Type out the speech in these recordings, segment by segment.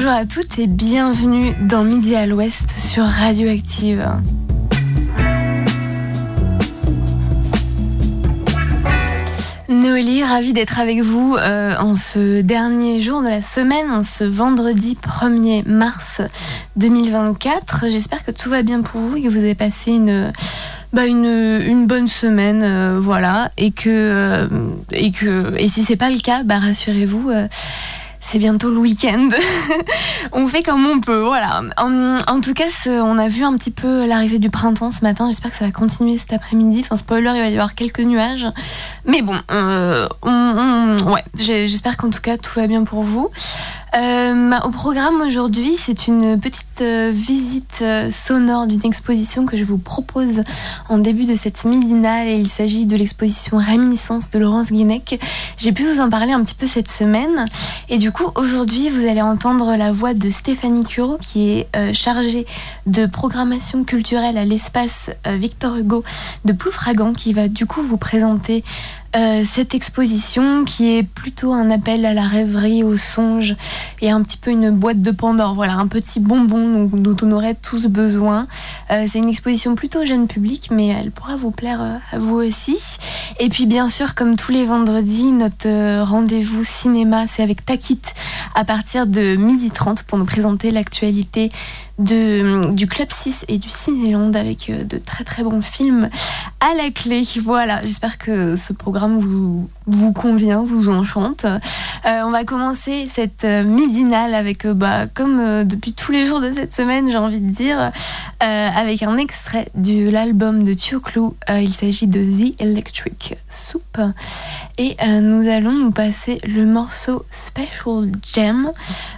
bonjour à toutes et bienvenue dans Midi à l'Ouest sur Radioactive. Noélie, ravie d'être avec vous euh, en ce dernier jour de la semaine, en ce vendredi 1er mars 2024. J'espère que tout va bien pour vous et que vous avez passé une, bah bonne semaine, euh, voilà, et que, euh, et que et si c'est pas le cas, bah rassurez-vous c'est bientôt le week-end. on fait comme on peut, voilà. En, tout cas, on a vu un petit peu l'arrivée du printemps ce matin. J'espère que ça va continuer cet après-midi. Enfin, spoiler, il va y avoir quelques nuages. Mais bon, euh, ouais, j'espère qu'en tout cas tout va bien pour vous. Euh, au programme aujourd'hui, c'est une petite euh, visite euh, sonore d'une exposition que je vous propose en début de cette midinale et il s'agit de l'exposition Réminiscence de Laurence Guinec. J'ai pu vous en parler un petit peu cette semaine et du coup aujourd'hui vous allez entendre la voix de Stéphanie Curo qui est chargée de programmation culturelle à l'espace Victor Hugo de Ploufragan qui va du coup vous présenter euh, cette exposition qui est plutôt un appel à la rêverie, au songe et un petit peu une boîte de Pandore. Voilà, un petit bonbon dont, on aurait tous besoin. Euh, c'est une exposition plutôt jeune public, mais elle pourra vous plaire euh, à vous aussi. Et puis bien sûr, comme tous les vendredis, notre rendez-vous cinéma, c'est avec Takit à partir de 12h30 pour nous présenter l'actualité de, du Club 6 et du Cinéland avec euh, de très très bons films à la clé. Voilà, j'espère que ce programme vous, vous convient, vous enchante. Euh, on va commencer cette euh, midinale avec, bah, comme depuis tous les jours de cette semaine, j'ai envie de dire, avec un extrait de l'album de Tioclou. il s'agit de The Electric Soup. Et nous allons nous passer le morceau Special Gem.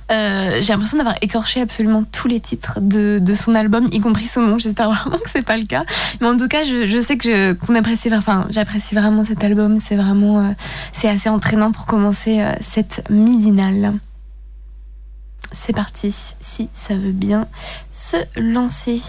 j'ai l'impression d'avoir écorché absolument tous les titres de, son album, y compris son nom. J'espère vraiment que c'est pas le cas. Mais en tout cas, je, sais que qu'on apprécie, enfin, j'apprécie vraiment cet album. C'est vraiment, euh, c'est assez entraînant pour commencer euh, cette midinale. C'est parti, si ça veut bien se lancer.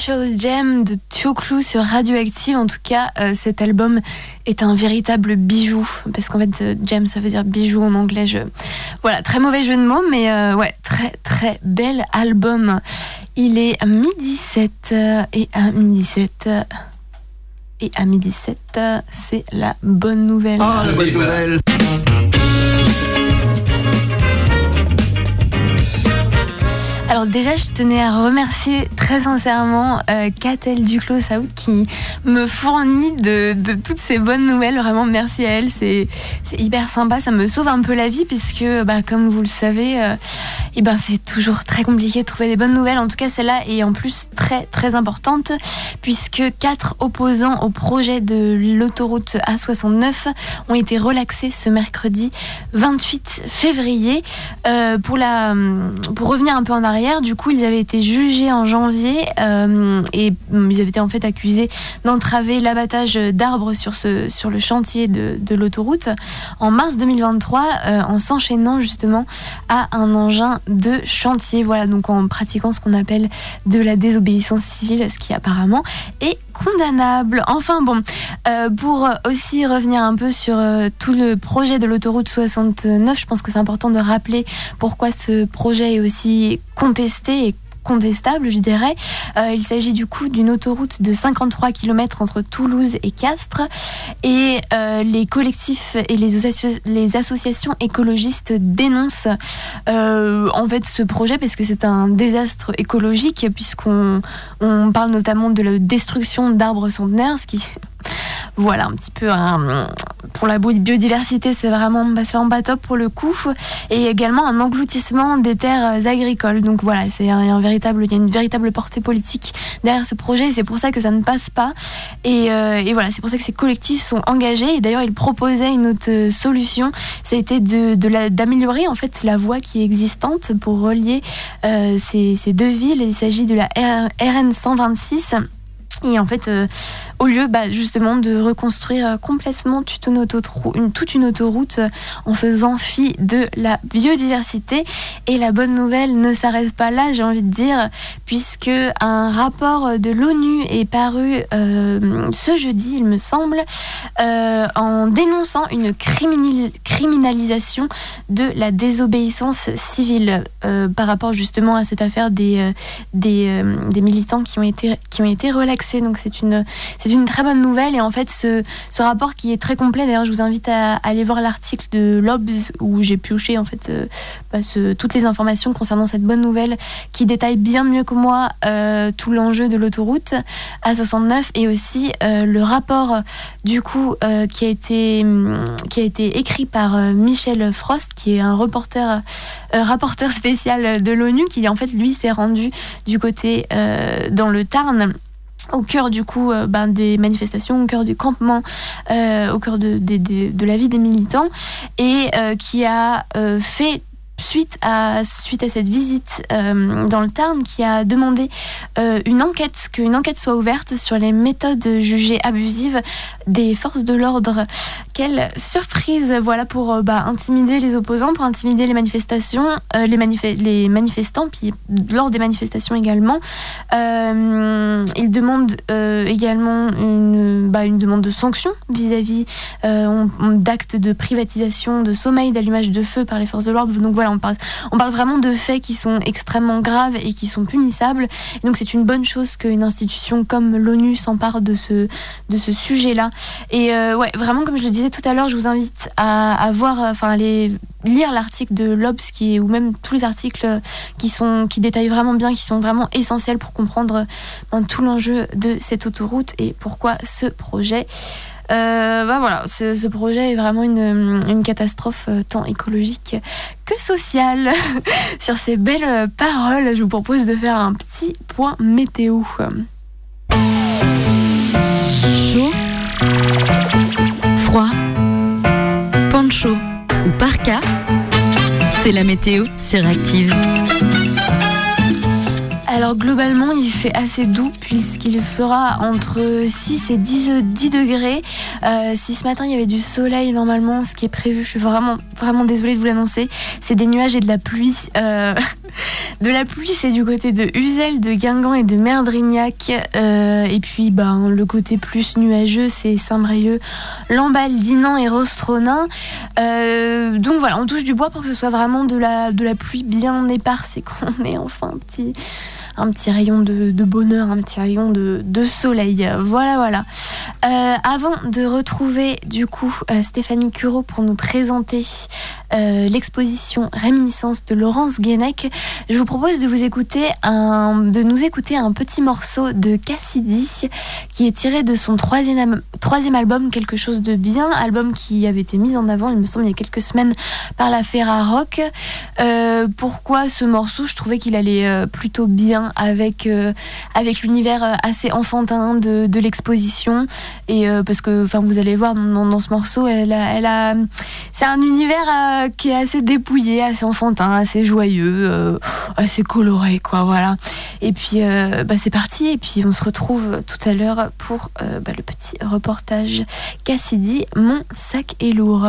Special Jam de Tioclou sur Radioactive. En tout cas, euh, cet album est un véritable bijou. Parce qu'en fait, euh, Jam, ça veut dire bijou en anglais. Je... Voilà, très mauvais jeu de mots, mais euh, ouais, très très bel album. Il est à midi 7 et à midi 7 et à midi 7, c'est la bonne nouvelle. Ah, la bonne nouvelle Alors déjà, je tenais à remercier très sincèrement euh, Duclos Saoud qui me fournit de, toutes ces bonnes nouvelles. Vraiment, merci à elle. C'est hyper sympa. Ça me sauve un peu la vie puisque, bah, comme vous le savez, euh, eh ben, c'est toujours très compliqué de trouver des bonnes nouvelles. En tout cas, celle-là est en plus très très importante puisque quatre opposants au projet de l'autoroute A69 ont été relaxés ce mercredi 28 février. Euh, pour, pour revenir un peu en arrière, du coup, ils avaient été jugés en janvier euh, et mm, ils avaient été en fait accusés d'entraver l'abattage d'arbres sur, sur le chantier de, l'autoroute en mars 2023 euh, en s'enchaînant justement à un engin de chantier. Voilà, donc en pratiquant ce qu'on appelle de la désobéissance civile, ce qui apparemment est condamnable. Enfin bon, euh, pour aussi revenir un peu sur tout le projet de l'autoroute 69, je pense que c'est important de rappeler pourquoi ce projet est aussi contesté et contestable, je dirais. Euh, il s'agit du coup d'une autoroute de 53 km entre Toulouse et Castres. Et euh, les collectifs et les, associations écologistes dénoncent euh, en fait ce projet parce que c'est un désastre écologique puisqu'on on parle notamment de la destruction d'arbres centenaires, ce qui voilà un petit peu un, pour la biodiversité, c'est vraiment, bah, vraiment pas top pour le coup. Et également un engloutissement des terres agricoles. Donc voilà, c'est un, véritable, il y a une véritable portée politique derrière ce projet. C'est pour ça que ça ne passe pas. Et, euh, voilà, c'est pour ça que ces collectifs sont engagés. Et d'ailleurs, ils proposaient une autre solution. Été d'améliorer en fait la voie qui est existante pour relier euh, ces, ces, deux villes. Il s'agit de la RN 126 et en fait, euh, au lieu bah, justement de reconstruire euh, complètement toute une, autoroute, euh, en faisant fi de la biodiversité. Et la bonne nouvelle ne s'arrête pas là, j'ai envie de dire, puisque un rapport de l'ONU est paru ce jeudi, il me semble, en dénonçant une criminalisation de la désobéissance civile par rapport justement à cette affaire des, militants qui ont été, qui ont été relaxés donc c'est une, une très bonne nouvelle. Et en fait, ce, ce rapport qui est très complet, d'ailleurs, je vous invite à, aller voir l'article de l'Obs où j'ai pioché en fait euh, bah, toutes les informations concernant cette bonne nouvelle qui détaille bien mieux que moi euh, tout l'enjeu de l'autoroute A69 et aussi euh, le rapport du coup qui, a été, qui a été écrit par Michel Frost, qui est un reporter, rapporteur spécial de l'ONU, qui en fait lui s'est rendu du côté dans le Tarn au cœur du coup euh, ben, des manifestations, au cœur du campement, euh, au cœur de, de, la vie des militants, et euh, qui a fait suite à, suite à cette visite euh, dans le Tarn qui a demandé euh, une enquête, qu'une enquête soit ouverte sur les méthodes jugées abusives des forces de l'ordre. Quelle surprise, voilà, pour euh, bah, intimider les opposants, pour intimider les manifestations, les, manifestants, puis lors des manifestations également. il demande également une, bah, une demande de sanction vis-à-vis d'actes de privatisation, de sommeil, d'allumage de feu par les forces de l'ordre. Donc voilà, on parle, vraiment de faits qui sont extrêmement graves et qui sont punissables. donc c'est une bonne chose qu'une institution comme l'ONU s'empare de ce, sujet-là. Et euh, ouais, vraiment, comme je le disais tout à l'heure, je vous invite à, voir, enfin, aller lire l'article de l'Obs ou même tous les articles qui détaillent vraiment bien, qui sont vraiment essentiels pour comprendre ben, tout l'enjeu de cette autoroute et pourquoi ce projet bah voilà, ce projet est vraiment une, une catastrophe tant écologique que sociale. Sur ces belles paroles, je vous propose de faire un petit point météo. Chaud, froid, poncho ou parka, c'est la météo sur Active. Alors globalement, il fait assez doux puisqu'il fera entre 6 et 10, 10 degrés. Euh, si ce matin il y avait du soleil normalement, ce qui est prévu, je suis vraiment vraiment désolée de vous l'annoncer, c'est des nuages et de la pluie. Euh, de la pluie, c'est du côté de Uzel, de Guingamp et de Merdrignac. Euh, et puis ben, le côté plus nuageux, c'est Saint-Brieuc, Lamballe, Dinan et Rostronin. donc voilà, on touche du bois pour que ce soit vraiment de la, pluie bien éparse et qu'on ait enfin petit un petit rayon de, bonheur, un petit rayon de, soleil. Voilà, voilà. Euh, avant de retrouver du coup euh, Stéphanie Cureau pour nous présenter euh, l'exposition Réminiscence de Laurence Guénec, je vous propose de vous écouter un, de nous écouter un petit morceau de Cassidy qui est tiré de son troisième, troisième album Quelque chose de bien, album qui avait été mis en avant, il me semble, il y a quelques semaines par la Ferra Rock. pourquoi ce morceau? Je trouvais qu'il allait plutôt bien avec, euh, avec l'univers euh, assez enfantin de, l'exposition. Et euh, parce que enfin, vous allez voir dans, ce morceau, elle elle a, c'est un univers qui est assez dépouillé, assez enfantin, assez joyeux, assez coloré, quoi. Voilà. Et puis, bah, c'est parti. Et puis, on se retrouve tout à l'heure pour bah, le petit reportage Cassidy, Mon sac est lourd.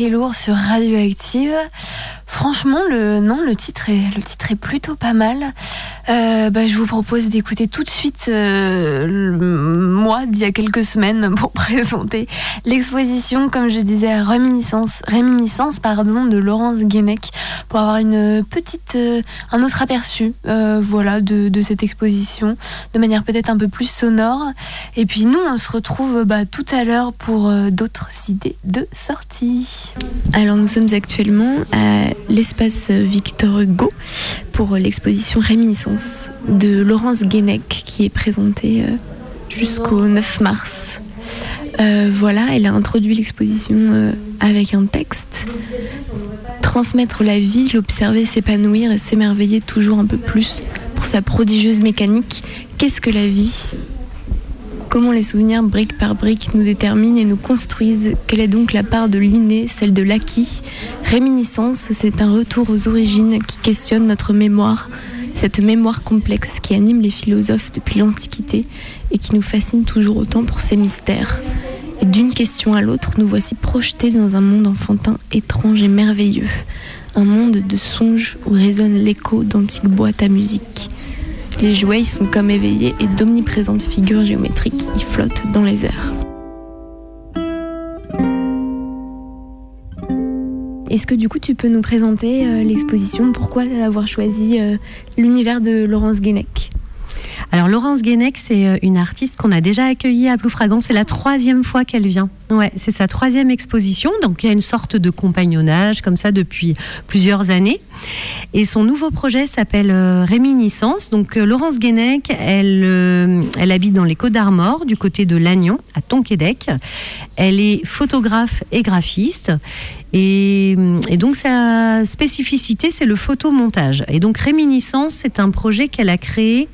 Est lourd sur Radioactive. Franchement, le non, le titre est le titre est plutôt pas mal. Euh, bah, je vous propose d'écouter tout de suite euh, moi d'il y a quelques semaines pour présenter l'exposition, comme je disais, réminiscence, réminiscence pardon, de Laurence Guénec, pour avoir une petite, euh, un autre aperçu, voilà, de, de, cette exposition, de manière peut-être un peu plus sonore. Et puis nous, on se retrouve bah, tout à l'heure pour d'autres idées de sortie. Alors nous sommes actuellement à l'espace Victor Hugo pour l'exposition Réminiscence de Laurence Guénec qui est présentée euh, jusqu'au 9 mars. Euh, voilà, elle a introduit l'exposition euh, avec un texte. Transmettre la vie, l'observer, s'épanouir et s'émerveiller toujours un peu plus pour sa prodigieuse mécanique. Qu'est-ce que la vie? Comment les souvenirs, brique par brique, nous déterminent et nous construisent Quelle est donc la part de l'inné, celle de l'acquis? Réminiscence, c'est un retour aux origines qui questionne notre mémoire, cette mémoire complexe qui anime les philosophes depuis l'Antiquité et qui nous fascine toujours autant pour ses mystères. Et d'une question à l'autre, nous voici projetés dans un monde enfantin étrange et merveilleux, un monde de songes où résonne l'écho d'antiques boîtes à musique. Les jouets sont comme éveillés et d'omniprésentes figures géométriques y flottent dans les airs. Est-ce que du coup tu peux nous présenter euh, l'exposition? Pourquoi avoir choisi euh, l'univers de Laurence Guénec? Alors Laurence Guénec, c'est euh, une artiste qu'on a déjà accueillie à Ploufragan. C'est la troisième fois qu'elle vient. Ouais, c'est sa troisième exposition. Donc il y a une sorte de compagnonnage comme ça depuis plusieurs années. Et son nouveau projet s'appelle euh, Réminiscence. Donc euh, Laurence Guénec, elle, elle habite dans les Côtes d'Armor, du côté de Lannion, à Tonquédec. Elle est photographe et graphiste. Et, et, donc sa spécificité, c'est le photomontage. Et donc Réminiscence, c'est un projet qu'elle a créé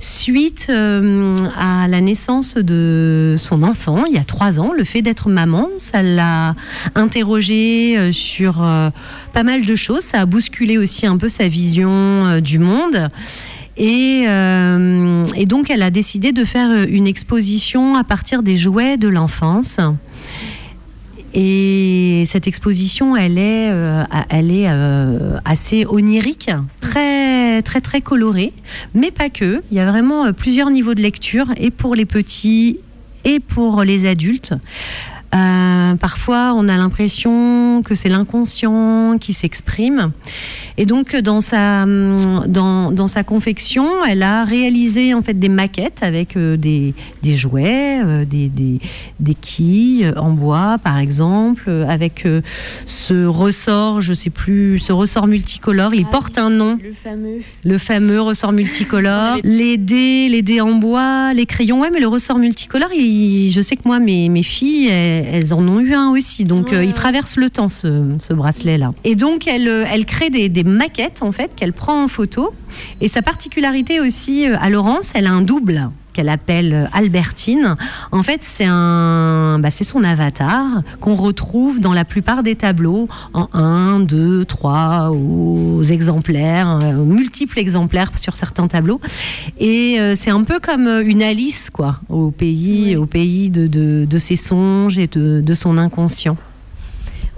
suite euh, à la naissance de son enfant il y a trois ans. Le fait d'être maman, ça l'a interrogée euh, sur euh, pas mal de choses. Ça a bousculé aussi un peu sa vision du monde. Et, et, donc, elle a décidé de faire une exposition à partir des jouets de l'enfance. Et cette exposition, elle est, euh, elle est euh, assez onirique, très, très, très colorée, mais pas que. Il y a vraiment euh, plusieurs niveaux de lecture, et pour les petits et pour les adultes. Euh, parfois, on a l'impression que c'est l'inconscient qui s'exprime. Et donc, dans sa, dans, dans, sa confection, elle a réalisé en fait des maquettes avec euh, des, des, jouets, euh, des, des, des, quilles en bois, par exemple, avec ce ressort, je sais plus, ce ressort multicolore. Il ah porte un nom. Le fameux. Le fameux ressort multicolore. les dés, les dés en bois, les crayons. Ouais, mais le ressort multicolore, il, je sais que moi, mes, mes filles, elles en ont eu un aussi. Donc, euh, il traverse le temps, ce, bracelet-là. Et donc, elle, euh, elle crée des, des maquettes, en fait, qu'elle prend en photo. Et sa particularité aussi, euh, à Laurence, elle a un double qu'elle appelle Albertine. En fait, c'est un, bah, c'est son avatar qu'on retrouve dans la plupart des tableaux en 1, 2, 3 aux exemplaires, euh, multiples exemplaires sur certains tableaux. Et euh, c'est un peu comme une Alice, quoi, au pays, au pays de, de, ses songes et de, de son inconscient.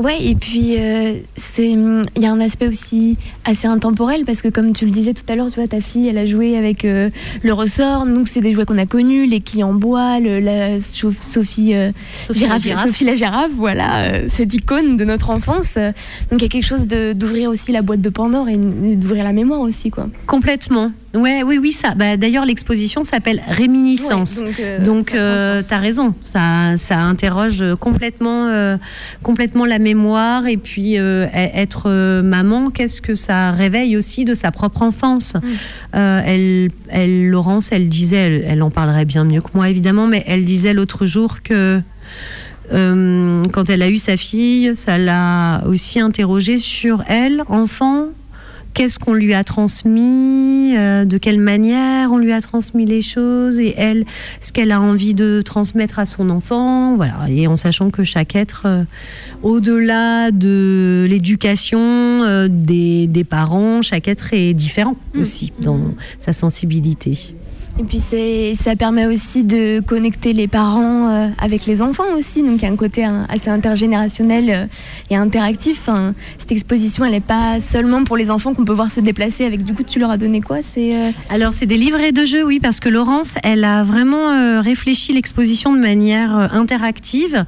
Ouais, et puis euh, c'est il y a un aspect aussi assez intemporel parce que comme tu le disais tout à l'heure, tu vois, ta fille, elle a joué avec euh, le ressort. Nous, c'est des jouets qu'on a connus, les quilles en bois, le, la Sophie, euh, Sophie, la girafe. Sophie la girafe, voilà, cette icône de notre enfance. Donc il y a quelque chose d'ouvrir aussi la boîte de Pandore et d'ouvrir la mémoire aussi, quoi. Complètement. Ouais, oui, oui, ça. Bah, D'ailleurs, l'exposition s'appelle Réminiscence. donc, tu as raison. Ça, ça interroge complètement, complètement la mémoire et puis euh, être euh, maman, qu'est-ce que ça réveille aussi de sa propre enfance? Mm. Euh, elle, elle, Laurence, elle disait, elle, en parlerait bien mieux que moi évidemment, mais elle disait l'autre jour que quand elle a eu sa fille, ça l'a aussi interrogée sur elle, enfant, qu'est-ce qu'on lui a transmis, euh, de quelle manière on lui a transmis les choses, et elle, ce qu'elle a envie de transmettre à son enfant, voilà. Et en sachant que chaque être, euh, au-delà de l'éducation euh, des, des, parents, chaque être est différent mmh. aussi dans sa sensibilité. Et puis ça permet aussi de connecter les parents euh, avec les enfants aussi, donc il y a un côté assez intergénérationnel euh, et interactif. cette exposition, elle n'est pas seulement pour les enfants qu'on peut voir se déplacer avec. Du coup, tu leur as donné quoi? Euh, alors c'est des livrets de jeux, oui, parce que Laurence, elle a vraiment réfléchi l'exposition de manière interactive,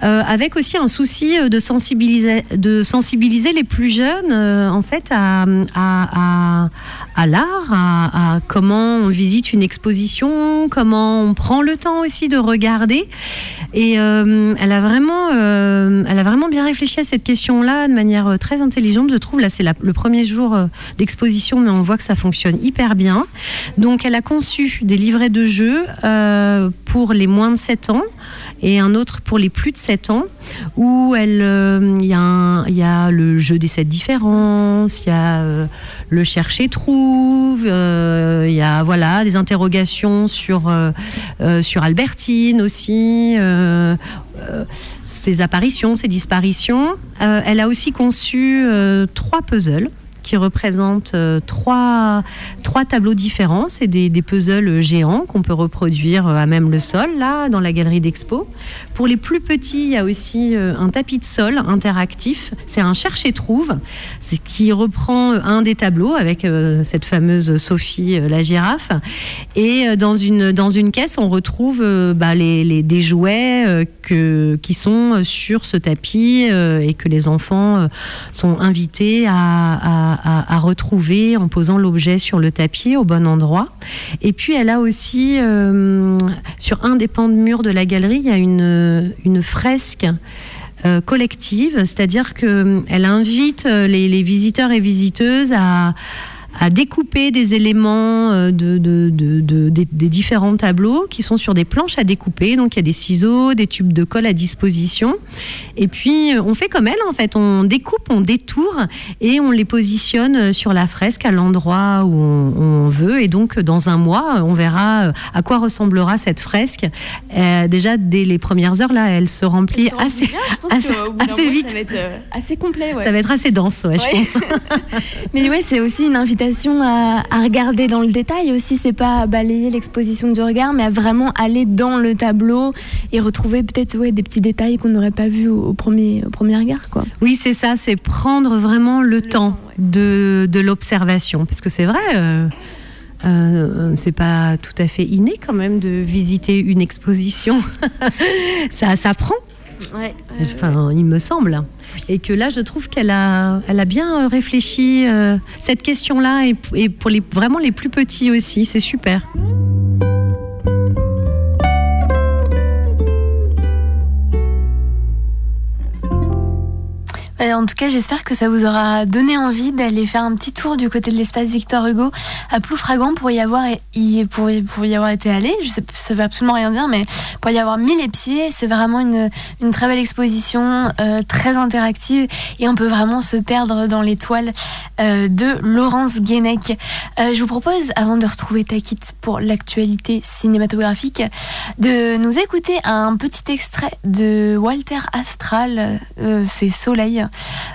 avec aussi un souci de sensibiliser, les plus jeunes, en fait, à, l'art, à, à comment on visite une exposition, comment on prend le temps aussi de regarder. Et euh, elle, a vraiment, euh, elle a vraiment bien réfléchi à cette question-là de manière euh, très intelligente, je trouve. Là, c'est le premier jour d'exposition, mais on voit que ça fonctionne hyper bien. Donc, elle a conçu des livrets de jeux pour les moins de 7 ans et un autre pour les plus de 7 ans, où il y, a le jeu des 7 différences, il y a le chercher-trouve, il y a voilà, des interrogations sur, euh, euh, sur Albertine aussi, euh, ses apparitions, ses disparitions. elle a aussi conçu trois puzzles qui représentent euh, trois, trois tableaux différents. C'est des, des, puzzles géants qu'on peut reproduire euh, à même le sol, là, dans la galerie d'expo. Pour les plus petits, il y a aussi euh, un tapis de sol interactif. C'est un cherche-et-trouve, qui reprend un des tableaux avec cette fameuse Sophie la girafe. Et dans une, dans une caisse, on retrouve bah, les, les, des jouets que, qui sont sur ce tapis et que les enfants sont invités à à, retrouver en posant l'objet sur le tapis au bon endroit. Et puis elle a aussi, euh, sur un des pans de mur de la galerie, il y a une, une fresque. Euh, collective, c'est-à-dire qu'elle invite les, les visiteurs et visiteuses à, à découper des éléments euh, de, des, différents tableaux qui sont sur des planches à découper. Donc il y a des ciseaux, des tubes de colle à disposition. Et puis euh, on fait comme elle en fait, on découpe, on détourne et on les positionne euh, sur la fresque à l'endroit où on, veut. Et donc dans un mois, on verra à quoi ressemblera cette fresque. déjà dès les premières heures là, elle se remplit assez, assez, vite. Ça va être assez complet. Ça va être assez dense, ouais, je pense. Mais oui, c'est aussi une invitation à, regarder dans le détail aussi. C'est pas balayer l'exposition du regard, mais à vraiment aller dans le tableau et retrouver peut-être ouais, des petits détails qu'on n'aurait pas vus au, premier, au premier regard. Quoi. Oui, c'est ça, c'est prendre vraiment le, temps, de, de l'observation. Parce que c'est vrai. Euh, euh, c'est pas tout à fait inné quand même de visiter une exposition. ça s'apprend. Ouais, enfin, il me semble. Et que là, je trouve qu'elle a, elle a bien réfléchi euh, cette question-là et, pour vraiment les plus petits aussi. C'est super. En tout cas, j'espère que ça vous aura donné envie d'aller faire un petit tour du côté de l'espace Victor Hugo à Ploufragan pour y avoir, y, pour, y avoir été allé. Je sais, ça veut absolument rien dire, mais pour y avoir mis les pieds, c'est vraiment une, très belle exposition, euh, très interactive et on peut vraiment se perdre dans l'étoile euh, de Laurence Guénec. Euh, je vous propose, avant de retrouver Takit pour l'actualité cinématographique, de nous écouter un petit extrait de Walter Astral, c'est Soleil.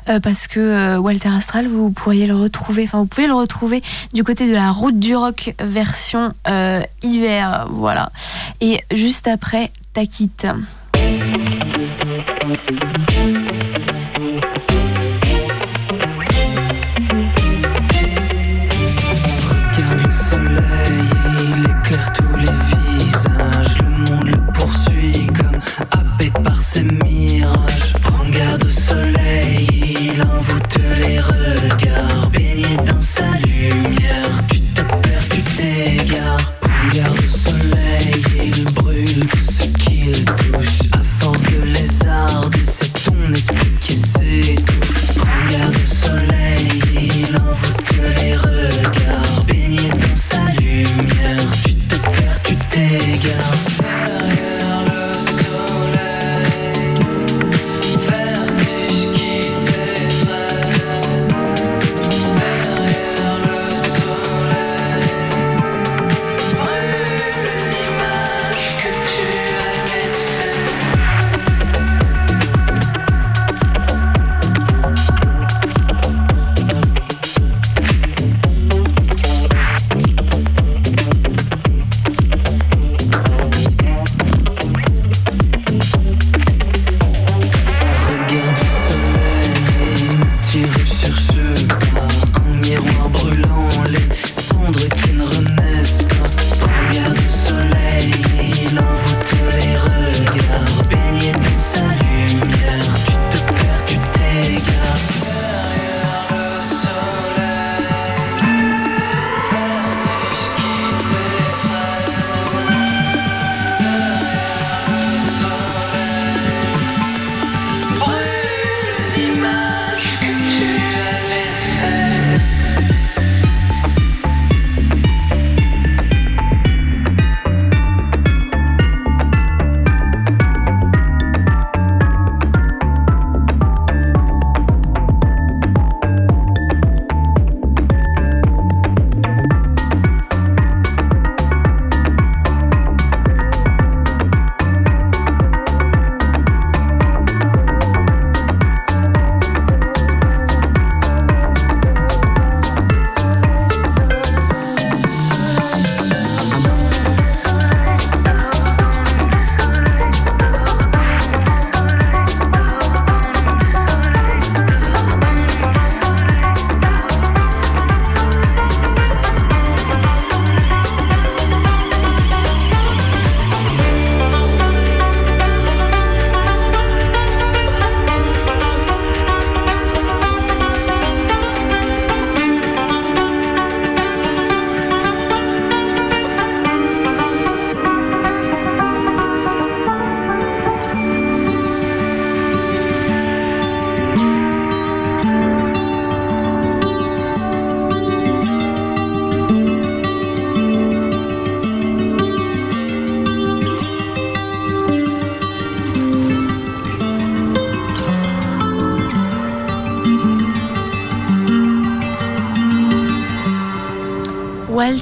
Euh, parce que euh, Walter Astral, vous pourriez le retrouver, enfin vous pouvez le retrouver du côté de la route du rock version euh, hiver, voilà. Et juste après, Takit.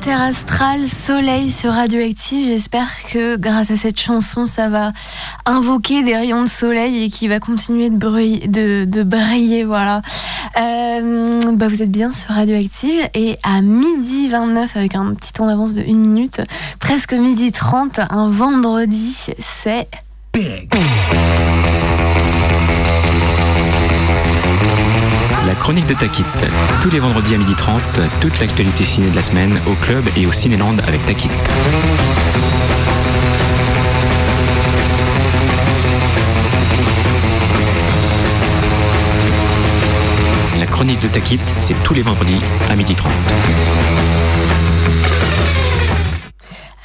Walter Astral, Soleil sur Radioactive. J'espère que grâce à cette chanson, ça va invoquer des rayons de soleil et qui va continuer de, briller, de, briller. Voilà. Euh, bah vous êtes bien sur Radioactive et à midi 29 avec un petit temps d'avance de 1 minute, presque midi 30, un vendredi, c'est... Big. Chronique de Takit. Tous les vendredis à 12h30, toute l'actualité ciné de la semaine au club et au Cinéland avec Takit. La chronique de Takit, c'est tous les vendredis à 12h30.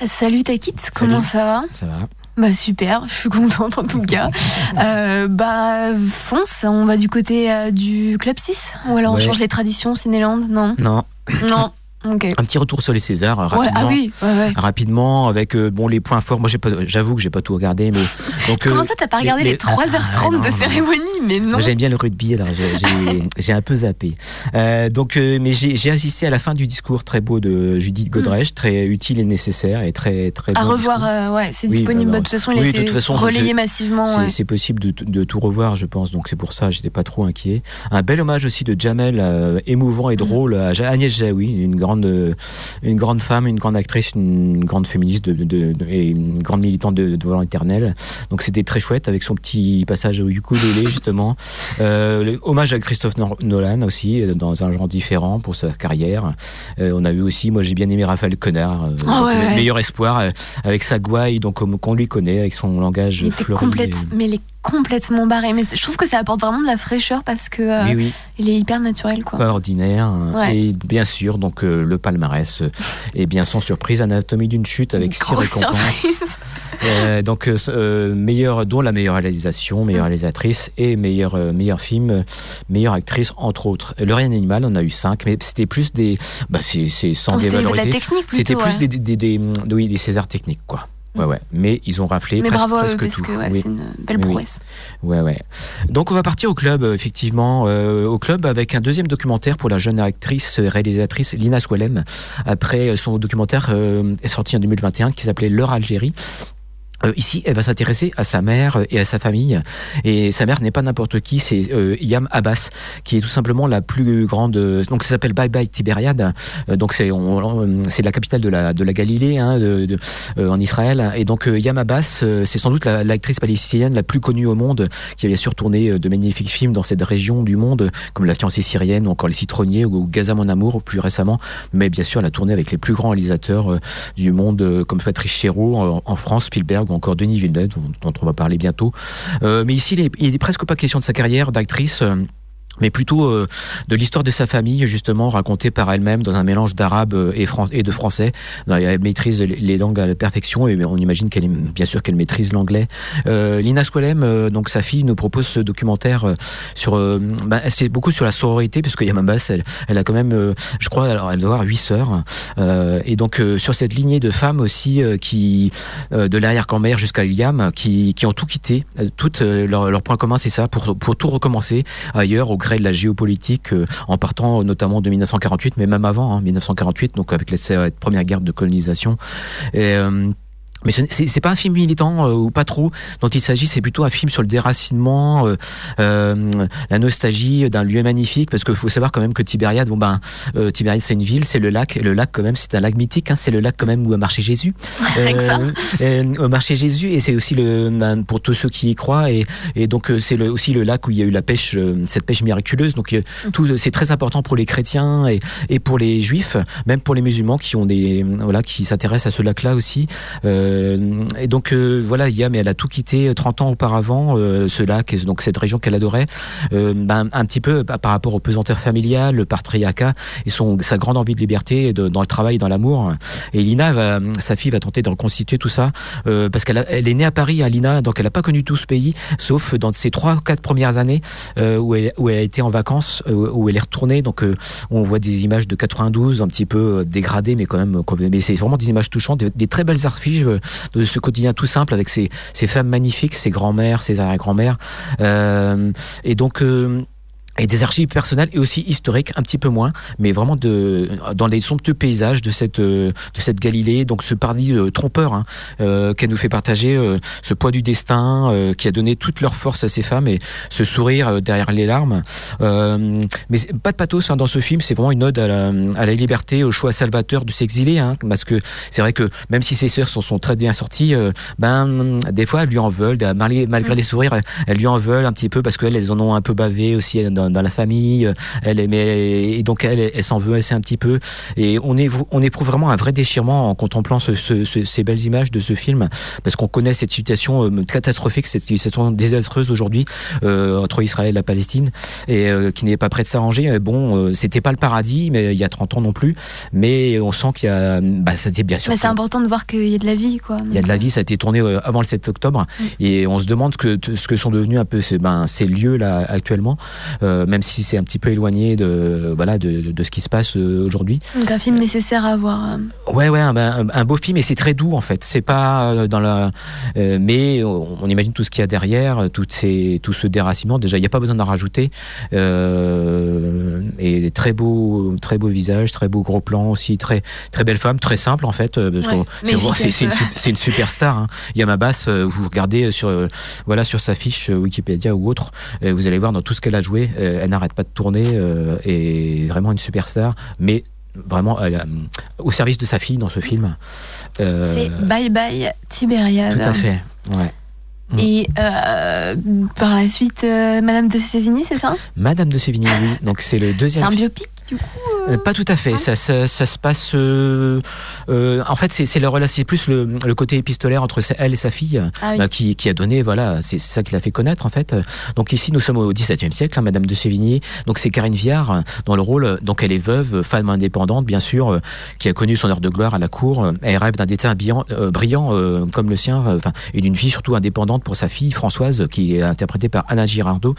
Salut Takit, comment ça va? Ça va. Bah super, je suis contente en tout cas. Euh, bah fonce, on va du côté euh, du Club 6 Ou alors on change les traditions, Cinéland Non? Non. Non. Un petit retour sur les Césars ah rapidement. oui, rapidement avec euh, bon les points forts. Moi, j'avoue que j'ai pas tout regardé, mais donc, Comment ça, t'as pas regardé les, 3h30 ah, de cérémonie Mais non. J'aime bien le rugby, alors j'ai un peu zappé. Euh, donc, euh, mais j'ai assisté à la fin du discours très beau de Judith hmm. Godrèche, très utile et nécessaire et très très. À revoir, ouais, c'est disponible. Bah, de toute façon, il a été relayé massivement. C'est possible de, de, tout revoir, je pense. Donc c'est pour ça, j'étais pas trop inquiet. Un bel hommage aussi de Jamel, émouvant et hmm. drôle à Agnès Jaoui, une grande une grande femme, une grande actrice, une grande féministe de, et une grande militante de, volant éternel. Donc c'était très chouette avec son petit passage au ukulélé justement. Euh, hommage à Christophe Nolan aussi dans un genre différent pour sa carrière. Euh, on a eu aussi, moi j'ai bien aimé Raphaël Connard, euh, ah meilleur espoir avec sa gouaille donc qu'on lui connaît avec son langage fleuri. mais les complètement barré. Mais je trouve que ça apporte vraiment de la fraîcheur parce que euh, il est hyper naturel, quoi. Pas ordinaire. Et bien sûr, donc euh, le palmarès est bien sans surprise. Anatomie d'une chute avec six récompenses. Euh, donc meilleur, dont la meilleure réalisation, meilleure réalisatrice et meilleur meilleur film, meilleure actrice entre autres. Le Rien Animal, on a eu cinq, mais c'était plus des, bah c'est sans oh, dévaloriser. C'était plus des, des, des, oui, des Césars techniques, quoi. Ouais, ouais. Mais ils ont raflé Mais presque, bravo presque parce tout. Que, ouais, c'est une belle prouesse. Ouais, ouais. Donc on va partir au club, euh, effectivement, euh, au club avec un deuxième documentaire pour la jeune actrice réalisatrice Lina Swalem. Après son documentaire euh, est sorti en 2021 qui s'appelait L'heure Algérie euh, ici, elle va s'intéresser à sa mère et à sa famille. Et sa mère n'est pas n'importe qui, c'est euh, Yam Abbas, qui est tout simplement la plus grande. Donc ça s'appelle Bye Bye Tibériade. Euh, donc c'est c'est la capitale de la de la Galilée, hein, de, de, en Israël. Et donc Yam Abbas, c'est sans doute l'actrice palestinienne la plus connue au monde, qui a bien sûr tourné de magnifiques films dans cette région du monde, comme La fiancée syrienne ou encore Les citronniers ou Gaza mon amour plus récemment. Mais bien sûr, elle a tourné avec les plus grands réalisateurs du monde, comme Patrice Chéreau en, en France, Spielberg encore Denis Villeneuve, dont on va parler bientôt. Euh, mais ici, il n'est presque pas question de sa carrière d'actrice. Mais plutôt euh, de l'histoire de sa famille, justement, racontée par elle-même dans un mélange d'arabe euh, et, de français. Elle maîtrise les langues à la perfection et on imagine qu'elle bien sûr qu'elle maîtrise l'anglais. Euh, Lina Squalem, euh, donc sa fille, nous propose ce documentaire sur, bah, c'est beaucoup sur la sororité, puisque Yamambas, elle, elle a quand même, je crois, alors elle doit avoir huit sœurs, et donc sur cette lignée de femmes aussi qui, de l'arrière-grand-mère jusqu'à Liam, qui, qui ont tout quitté, tout leur, leur point commun, c'est ça, pour, pour tout recommencer ailleurs, au gré de la géopolitique, euh, en partant notamment de 1948, mais même avant, 1948, hein, donc avec la première guerre de colonisation. Euh, mais c'est pas un film militant euh, ou pas trop. Dont il s'agit, c'est plutôt un film sur le déracinement, euh, euh la nostalgie d'un lieu magnifique, parce qu'il faut savoir quand même que Tibériade, bon ben, euh, Tibériade c'est une ville, c'est le lac, et le lac quand même c'est un lac mythique, hein, c'est le lac quand même où a marché Jésus, euh, au marché Jésus, et c'est aussi le ben, pour tous ceux qui y croient, et, et donc c'est aussi le lac où il y a eu la pêche, cette pêche miraculeuse, donc tout c'est très important pour les chrétiens et, et pour les juifs, même pour les musulmans qui ont des voilà qui s'intéressent à ce lac-là aussi. Euh, euh, et donc euh, voilà, Yam, elle a tout quitté 30 euh, ans auparavant, ce lac, donc cette région qu'elle adorait, ben, un petit peu par rapport aux pesanteurs familiales, le patriarcat et son, sa grande envie de liberté dans le travail, dans l'amour. Et Lina, sa fille, va tenter de reconstituer tout ça parce qu'elle elle est née à Paris, à hein, Lina, donc elle n'a pas connu tout ce pays, sauf dans ses trois quatre premières années où, elle, où elle a été en vacances, où elle est retournée. Donc on voit des images de 92, un petit peu dégradées, mais quand même, mais c'est vraiment des images touchantes, des, des très belles archives de ce quotidien tout simple avec ces, ces femmes magnifiques, ces grands-mères, ces arrière-grands-mères. Euh, et donc, euh, et des archives personnelles et aussi historiques un petit peu moins mais vraiment de dans les somptueux paysages de cette euh, de cette Galilée. Donc ce paradis euh, trompeur hein, euh, qu'elle nous fait partager euh, ce poids du destin euh, qui a donné toute leur force à ces femmes et ce sourire derrière les larmes. Euh, mais pas de pathos hein, dans ce film c'est vraiment une ode à la, à la liberté au choix salvateur de s'exiler hein, parce que c'est vrai que même si ses sœurs sont, sont très bien sorties ben des fois elles lui en veulent malgré, malgré les sourires elles, elles lui en veulent un petit peu parce qu'elles elles en ont un peu bavé aussi dans, dans la famille. euh, Elle aimait et donc elle, elle s'en veut assez un petit peu. Et on est, on éprouve vraiment un vrai déchirement en contemplant ce, ce- ce- ces belles images de ce film, parce qu'on connaît cette situation euh, catastrophique, cette situation désastreuse aujourd'hui euh, entre Israël et la Palestine, et euh, qui n'est pas prêt de s'arranger. Bon, euh, c'était pas le paradis, mais il y a 30 ans non plus. Mais on sent qu'il y a, bah, c'était bien sûr. C'est important de voir qu'il y a de la vie, quoi. Il y a de la vie, ça a été tourné avant le 7 octobre, Mm. et on se demande ce que, ce que sont devenus un peu ces, ben, ces lieux là actuellement, euh, même si c'est un petit peu éloigné de, voilà, de, de ce qui se passe euh, aujourd'hui. Donc un film nécessaire à voir. euh. Ouais, ouais, un, un- un beau film, et c'est très doux en fait. C'est pas dans la, euh, mais on, on imagine tout ce qu'il y a derrière, toutes ces, tout ce déracinement. Déjà, il n'y a pas besoin d'en rajouter. Euh, et très beau, très beau visage, très beau gros plan aussi, très, très belle femme, très simple en fait. Ouais, c'est une, une superstar. Hein. Yamabass, euh, vous regardez sur, voilà, sur sa fiche Wikipédia ou autre, vous allez voir dans tout ce qu'elle a joué, elle n'arrête pas de tourner euh, et vraiment une superstar. Mais vraiment euh, au service de sa fille dans ce film. Euh, C'est Bye Bye Tibériade. tout à fait. Ouais. Et euh, par la suite, euh, Madame de Sévigny, c'est ça? Madame de Sévigny, oui. Donc c'est le C'est deuxième. un film. biopic, du coup Euh, pas tout à fait. Ça, ça, ça se passe. euh, euh, en fait, c'est le relation, c'est plus le, le côté épistolaire entre elle et sa fille Ah oui. bah, qui, qui a donné. Voilà, c'est ça qui l'a fait connaître en fait. Donc ici, nous sommes au XVIIe siècle. hein, Madame de Sévigné. Donc c'est Karine Viard euh, dans le rôle. Donc elle est veuve, femme indépendante, bien sûr, euh, qui a connu son heure de gloire à la cour. Euh, Elle rêve d'un destin brillant, euh, brillant euh, comme le sien, euh, enfin, et d'une vie surtout indépendante pour sa fille Françoise, qui est interprétée par Anna Girardot,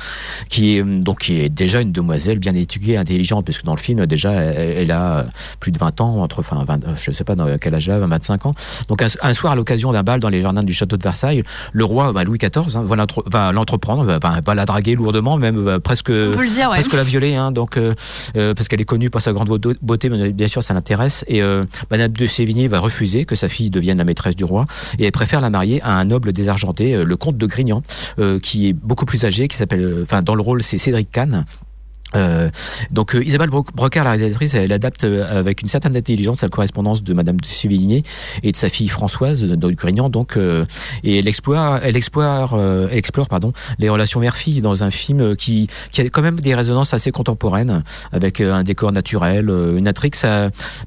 qui est euh, donc qui est déjà une demoiselle bien éduquée, intelligente, parce que dans le film déjà elle, elle a plus de 20 ans, entre enfin 20, euh, je sais pas dans quel âge elle a, 25 ans. Donc un, un soir à l'occasion d'un bal dans les jardins du château de Versailles, le roi bah, Louis XIV hein, va l'entre- va l'entreprendre, va, va- va la draguer lourdement, même va presque dire, ouais. presque la violer, hein, donc euh, euh, parce qu'elle est connue pour sa grande beauté, mais bien sûr ça l'intéresse. Et euh, Madame de Sévigné va refuser que sa fille devienne la maîtresse du roi, et elle préfère la marier à un noble désargenté, le comte de Grignan, euh, qui est beaucoup plus âgé, qui s'appelle, enfin dans le rôle c'est Cédric Kahn. Euh, donc euh, Isabelle Bro- Brocard, la réalisatrice, elle adapte euh, avec une certaine intelligence la correspondance de Madame de Sévigné et de sa fille Françoise de, de Grignan. Donc, euh, et elle explore, elle explore, euh, elle explore pardon, les relations mère-fille dans un film euh, qui, qui a quand même des résonances assez contemporaines, avec euh, un décor naturel, euh, une intrigue,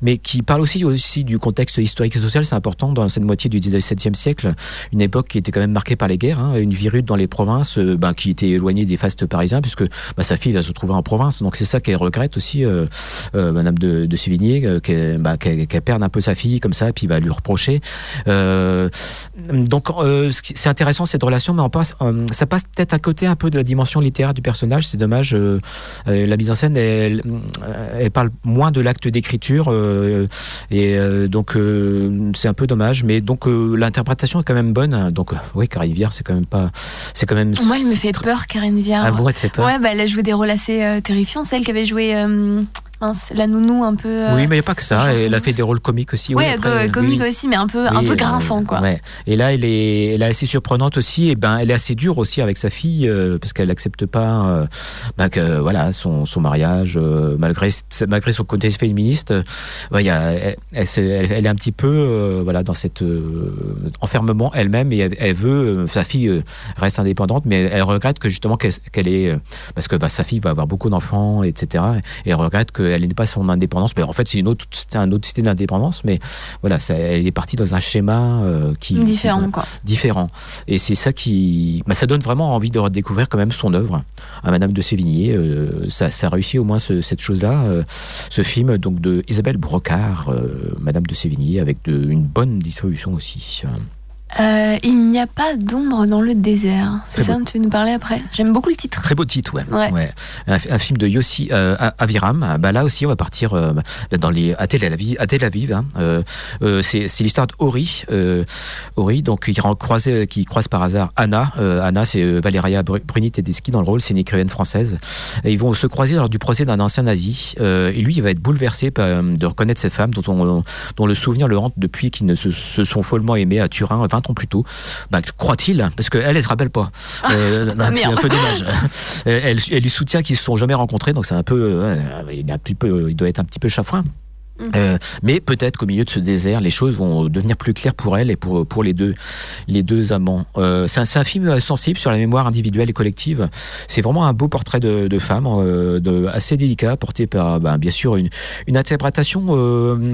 mais qui parle aussi aussi du contexte historique et social. C'est important dans cette moitié du XVIIe siècle, une époque qui était quand même marquée par les guerres, hein, une vie rude dans les provinces, euh, ben, qui était éloignée des fastes parisiens, puisque bah, sa fille va se trouver en province. Donc c'est ça qu'elle regrette aussi, euh, euh, Madame de, de Sévigné, euh, qu'elle bah, perde un peu sa fille comme ça, puis va lui reprocher. Donc c'est intéressant cette relation, mais on passe, ça passe peut-être à côté un peu de la dimension littéraire du personnage. C'est dommage. la mise en scène, elle, elle parle moins de l'acte d'écriture, et donc c'est un peu dommage. Mais donc l'interprétation est quand même bonne. Donc oui, Carrie Viard, c'est quand même pas, c'est quand même. Moi, je me fais peur, Karine Viard. Ah bon, elle te fait peur. Ouais, bah, elle a joué des rôles assez terrifiants. Celle qui avait joué euh, mince, la nounou un peu. euh, Oui, mais il n'y a pas que ça. Elle a fait des rôles comiques aussi. oui, après, comique oui. aussi, mais un peu, un Oui, peu euh, grinçant, quoi. ouais. Et là, elle est, elle est assez surprenante aussi. Et ben, elle est assez dure aussi avec sa fille euh, parce qu'elle n'accepte pas euh, ben, que voilà son, son mariage euh, malgré malgré son côté féministe. euh, y a, elle, est un petit peu euh, voilà dans cet enfermement elle-même et elle, elle veut euh, sa fille euh, reste indépendante, mais elle regrette que justement qu'elle est euh, parce que bah, sa fille va avoir beaucoup d'enfants, etc. Et elle regrette qu'elle n'ait pas son indépendance. Mais en fait, c'est une autre, un autre système d'indépendance, mais voilà, ça, elle est partie dans un schéma euh, qui Différent, qui- quoi. différent. Et c'est ça qui, bah, ça donne vraiment envie de redécouvrir quand même son œuvre à Madame de Sévigné. Euh, ça, ça réussit au moins ce- cette chose-là, euh, ce film donc de Isabelle Brocard, euh, Madame de Sévigné, avec de- une bonne distribution aussi. Euh, il n'y a pas d'ombre dans le désert. C'est ça dont tu veux nous parler après J'aime beaucoup le titre. Très beau titre, ouais. ouais. Un, film de Yossi euh, Aviram. Bah, là aussi, on va partir euh, bah, dans les, à Tel Aviv. À Tel Aviv hein. c'est l'histoire d'Ori. Ori, donc, qui, croise, qui croise par hasard Anna. Anna, c'est Valéria Bruni Tedeschi dans le rôle. C'est une écrivaine française. Et ils vont se croiser lors du procès d'un ancien nazi. et lui, il va être bouleversé de reconnaître cette femme dont, on, dont le souvenir le rentre depuis qu'ils ne se, se, sont follement aimés à Turin 20 ans plus tôt. Bah, croit-il Parce qu'elle, elle, se rappelle pas. Ah, euh, c'est un peu dommage. elle, elle, lui soutient qu'ils se sont jamais rencontrés, donc c'est un peu, euh, il, un peu, il doit être un petit peu chafouin. Euh, mais peut-être qu'au milieu de ce désert, les choses vont devenir plus claires pour elle et pour, pour les, deux, les deux amants. Euh, c'est un, un, film sensible sur la mémoire individuelle et collective. C'est vraiment un beau portrait de, de femme, euh, de, assez délicat, porté par ben, bien sûr une, une interprétation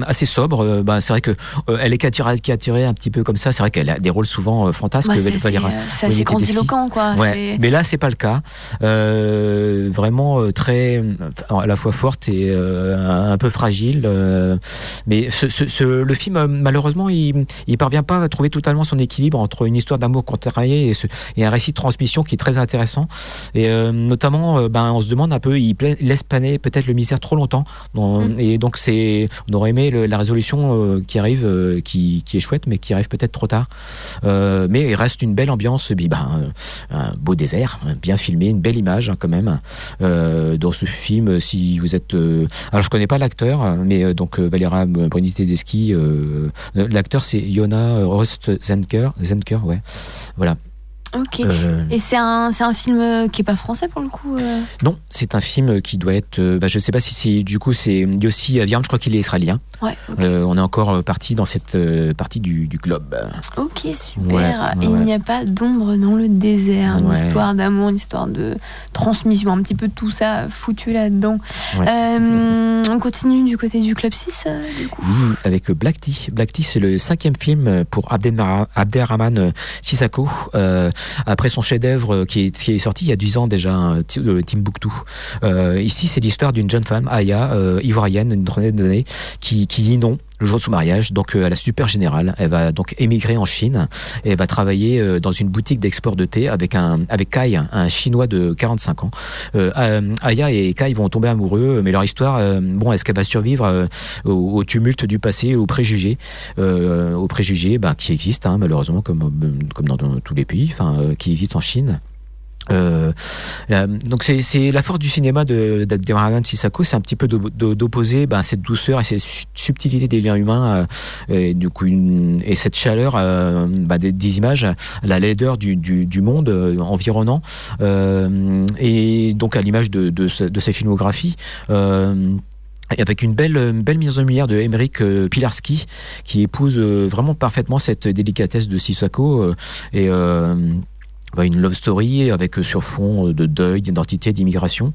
assez sobre. Ben, c'est vrai que elle est caricaturée un petit peu comme ça. C'est vrai qu'elle a des rôles souvent fantasques. Ouais, c'est assez grandiloquent, quoi. Mais là, c'est pas le cas. vraiment très, à la fois forte et un peu fragile. Euh, mais le film, malheureusement, il, il parvient pas à trouver totalement son équilibre entre une histoire d'amour contrarié et, et, un récit de transmission qui est très intéressant. Et euh, notamment, euh, ben, on se demande un peu, il laisse paner peut-être le misère trop longtemps. Mm. Et donc, c'est, on aurait aimé la résolution qui arrive, qui, qui, est chouette, mais qui arrive peut-être trop tard. mais il reste une belle ambiance, ben, un beau désert, bien filmé, une belle image hein, quand même. dans ce film, si vous êtes, alors je connais pas l'acteur, mais donc Valéra Bruni Tedeschi. Euh, l'acteur, c'est Yona Rust Zenker. Zenker, ouais. Voilà. Ok. Euh, Et c'est un, un film euh, qui est pas français pour le coup euh Non, c'est un film qui doit être. Bah, je sais pas si c'est du coup c'est Yossi Aviram, je crois qu'il est israélien. Ouais, on est encore parti dans cette partie du, du, globe. Ok, super. Et il n'y a pas d'ombre dans le désert. Une histoire d'amour, une histoire de transmission, un petit peu tout ça foutu là-dedans. on continue du côté du club 6 du coup. Oui, avec Black Tea. Black Tea, c'est le cinquième film pour Abdelrahman Sissako après son chef-d'œuvre euh, qui est, sorti il y a 10 ans déjà, euh, Timbuktu. Euh, ici, c'est l'histoire d'une jeune femme, Aya, ivoirienne, une trentaine d'années, qui dit non le jour de mariage, donc à la super générale. Elle va donc émigrer en Chine et elle va travailler dans une boutique d'export de thé avec un avec Kai, un chinois de 45 ans. Aya et Kai vont tomber amoureux, mais leur histoire, bon, est-ce qu'elle va survivre au, tumulte du passé, aux préjugés, aux préjugés ben, qui existent hein, malheureusement comme comme dans, dans tous les pays, enfin euh, qui existe en Chine? Euh, donc c'est la force du cinéma de d'Adiraman Sissako, c'est un petit peu d'opposer ben, cette douceur et cette subtilité des liens humains euh, et, du coup et cette chaleur ben, des, images, la laideur du, monde environnant et donc à l'image de, de, de, sa filmographie avec une belle, belle mise en lumière de Emeric Pilarski qui épouse vraiment parfaitement cette délicatesse de Sissako et une love story avec euh, sur fond euh, de deuil, d'identité, d'immigration.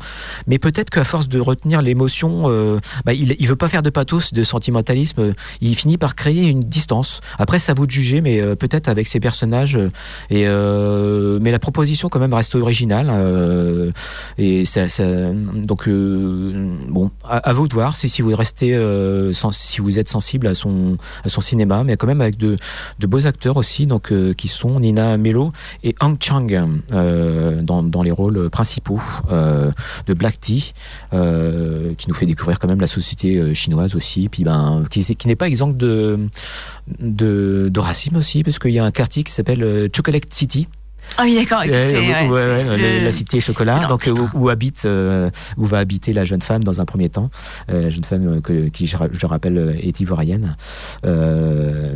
Mais peut-être qu'à force de retenir l'émotion, euh, bah, il, il veut pas faire de pathos, de sentimentalisme. Il finit par créer une distance. Après, ça vous de juger, mais peut-être avec ses personnages. Et mais la proposition quand même reste originale. et ça, ça donc bon, à, vous de voir si, si vous restez, si vous êtes sensible à son cinéma, mais quand même avec de, beaux acteurs aussi, donc qui sont Nina Melo et Hank Euh, dans, les rôles principaux euh, de Black Tea, euh, qui nous fait découvrir quand même la société chinoise aussi, puis ben qui, n'est pas exempt de, de, de racisme aussi, parce qu'il y a un quartier qui s'appelle Chocolate City ah oui, d'accord. la cité chocolat, donc où, habite, euh, où va habiter la jeune femme dans un premier temps, euh, la jeune femme que, qui, je, rappelle, est ivoirienne. Euh,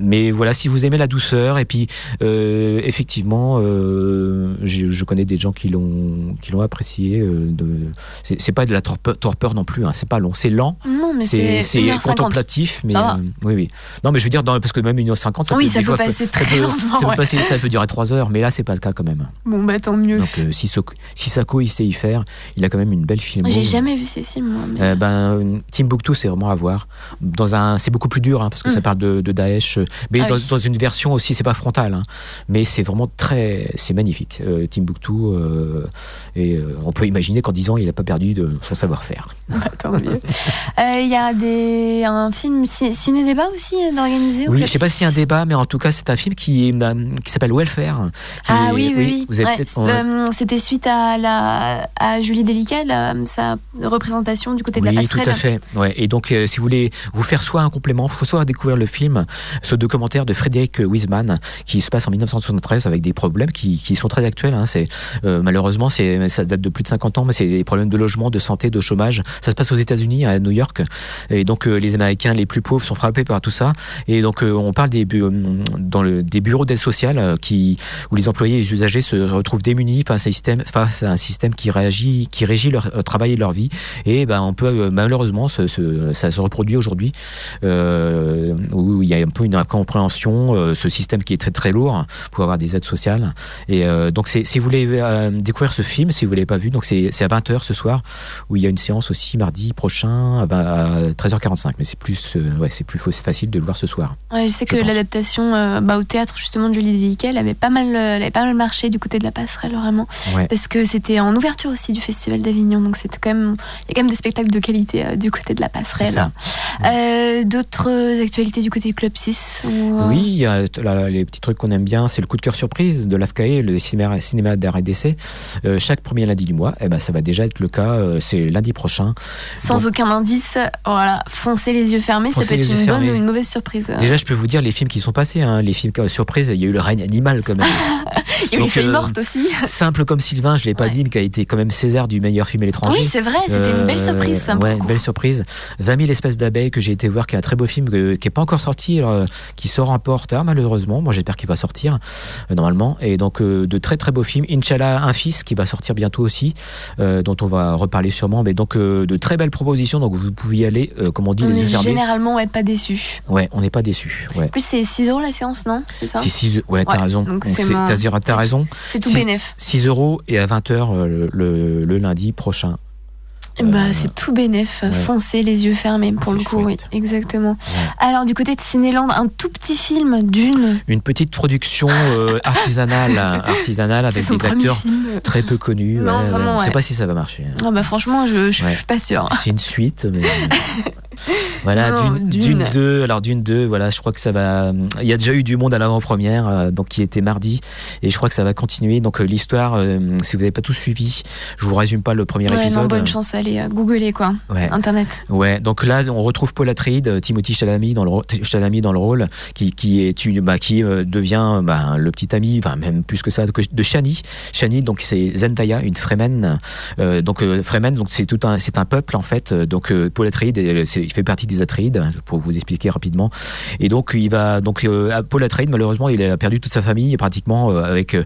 mais voilà, si vous aimez la douceur, et puis effectivement, je, connais des gens qui l'ont qui l'ont apprécié. de, c'est pas de la torpeur, non plus, hein, c'est pas long, c'est lent. c'est contemplatif, mais oui, oui. Non, mais je veux dire, dans, parce que même 1h50, ça oui, peut, ça peut passer très ça, peut passer, ça peut durer 3 heures, mais là c'est pas le cas quand même. Bon bah tant mieux. Donc euh, si, Sako il sait y faire, il a quand même une belle film. J'ai jamais vu ces films. Moi, mais... euh, ben Timbuktu c'est vraiment à voir. Dans un, c'est beaucoup plus dur hein, parce que ça Mm. parle de, de Daesh, euh, mais Ah dans, oui. dans une version aussi, c'est pas frontal, hein, mais c'est vraiment très, c'est magnifique. Euh, Timbuktu, euh, et euh, on peut imaginer qu'en 10 ans, il n'a pas perdu de son savoir-faire. Tant mieux. Euh, Il y a des, un film ci- ciné-débat aussi d'organiser Oui, je sais pas s'il y a un débat, mais en tout cas, c'est un film qui, qui s'appelle Welfare. Qui Ah oui, oui, oui. Vous avez Ouais, peut-être. euh, C'était suite à, la, à Julie Délicat, la- sa représentation du côté de la Oui, passerelle. tout à fait. Ouais. Et donc, euh, si vous voulez vous faire soit un complément, soit découvrir le film, ce documentaire de Frédéric Wiseman, qui se passe en 1973 avec des problèmes qui, qui sont très actuels. Hein. C'est euh, malheureusement, c'est ça date de plus de 50 ans, mais c'est des problèmes de logement, de santé, de chômage. Ça se passe aux États-Unis, à New York, et donc les Américains les plus pauvres sont frappés par tout ça. Et donc, on parle des bu- dans le des bureaux d'aide sociale qui où les employés et les usagers se retrouvent démunis face à un système, face à un système qui réagit, qui régit leur euh, travail et leur vie. Et ben, on peut euh, malheureusement, ça se reproduit aujourd'hui, euh, où il y a un peu une incompréhension, euh, ce système qui est très très lourd pour avoir des aides sociales. Et donc, si vous voulez découvrir ce film, si vous l'avez pas vu, donc c'est à 20h ce soir, où il y a une séance aussi mardi prochain à, 20 à 13h45. Mais c'est plus, ouais, c'est plus fa- facile de le voir ce soir. Ouais, je sais Je que l'adaptation bah, au théâtre justement de Julie Délicat, elle avait pas mal, elle avait pas mal marché du côté de la passerelle vraiment, Ouais. parce que c'était en ouverture aussi du Festival d'Avignon, donc c'était quand même, il y a quand même des spectacles de qualité euh, du côté de la passerelle. Euh, D'autres actualités du côté du Club 6 ou, euh, Oui, il y a les petits trucs qu'on aime bien, c'est le coup de cœur surprise de l'AFCAE, le cinéma, cinéma d'art et d'essai. Euh, chaque premier lundi du mois, eh ben, ça va déjà être le cas, euh, c'est lundi prochain. Sans aucun indice, voilà, foncez les yeux fermés, Foncez ça peut être une bonne fermés. ou une mauvaise surprise. Déjà, je peux vous dire les films qui sont passés, hein, les films euh, surprises, il y a eu Le règne animal quand même. Il y a eu les donc, feuilles mortes aussi. Simple comme Sylvain, je l'ai pas Ouais. dit, mais qui a été quand même César du meilleur film à l'étranger. Oui, c'est vrai, c'était une belle Euh, surprise. ça, ouais, une belle surprise. 20 000 espèces d'abeilles que j'ai été voir, qui est un très beau film, que- qui est pas encore sorti, alors, euh, qui sort un peu en retard malheureusement. Moi, j'espère qu'il va sortir euh, normalement. Et donc de très très beaux films. Inch'Allah, un fils qui va sortir bientôt aussi, dont on va reparler sûrement. Mais donc de très belles propositions. Donc vous pouvez y aller, comme on dit, On les est généralement ouais, pas déçus. Ouais, on n'est pas. Ouais. En plus, c'est 6 euros la séance, non? C'est ça? Si, six- ouais, t'as Ouais, raison. donc c'est T'as raison. C'est tout bénef. 6 euros et à 20h le, le- le lundi prochain. Eh bah, Euh, c'est tout bénef. ouais. Foncez les yeux fermés pour le coup, oui, exactement. Ouais. Alors, du côté de Cinéland, un tout petit film d'une. Une petite production euh, artisanale, artisanale avec des acteurs film. très peu connus. Non, ouais, vraiment, on ne sait ouais. pas si ça va marcher. hein. Ah bah franchement, je, je suis pas sûre. C'est une suite, mais. voilà, Non, d'une Dune. d'une 2. Alors, d'une 2, voilà, je crois que ça va. Il y a déjà eu du monde à l'avant-première, euh, donc qui était mardi, et je crois que ça va continuer. Donc, euh, l'histoire, euh, si vous n'avez pas tout suivi, je vous résume pas le premier Ouais, non, épisode. bonne chance, allez euh, googler quoi. Ouais. Internet. Ouais, donc là on retrouve Paul Atreides, euh, Timothy Chalamet dans le rôle, Chalamet dans le rôle, qui, qui est une, bah, qui euh, devient bah, le petit ami, enfin même plus que ça, de Shani. Shani, donc c'est Zendaya, une Fremen. Euh, donc Fremen, donc c'est tout un, c'est un peuple en fait. Donc Paul Atreides, il fait partie des Atreides, pour vous expliquer rapidement. Et donc il va, donc euh, Paul Atreides, malheureusement, il a perdu toute sa famille pratiquement euh, avec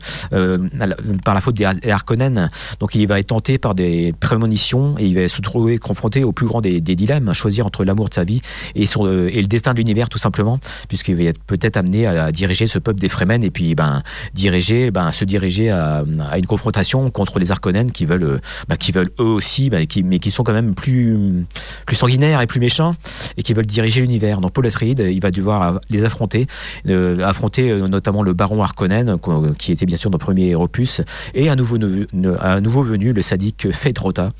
par la faute des Har- Harkonnen. Donc il va être tenté par des prémonitions et il va se trouver confronté au plus grand des, dilemmes, choisir entre l'amour de sa vie euh, et le destin de l'univers tout simplement, puisqu'il va être peut-être amené à, diriger ce peuple des Fremen et puis ben diriger, ben se diriger à, une confrontation contre les Harkonnen qui veulent, euh, ben, qui veulent eux aussi, ben, mais qui sont quand même plus sanguinaires et plus méchants et qui veulent diriger l'univers. Donc Paul Atreides, il va devoir les affronter, euh, affronter euh, notamment le baron Harkonnen, qui était bien sûr le premier opus, et un nouveau, un nouveau venu, le sadique Fate Rota,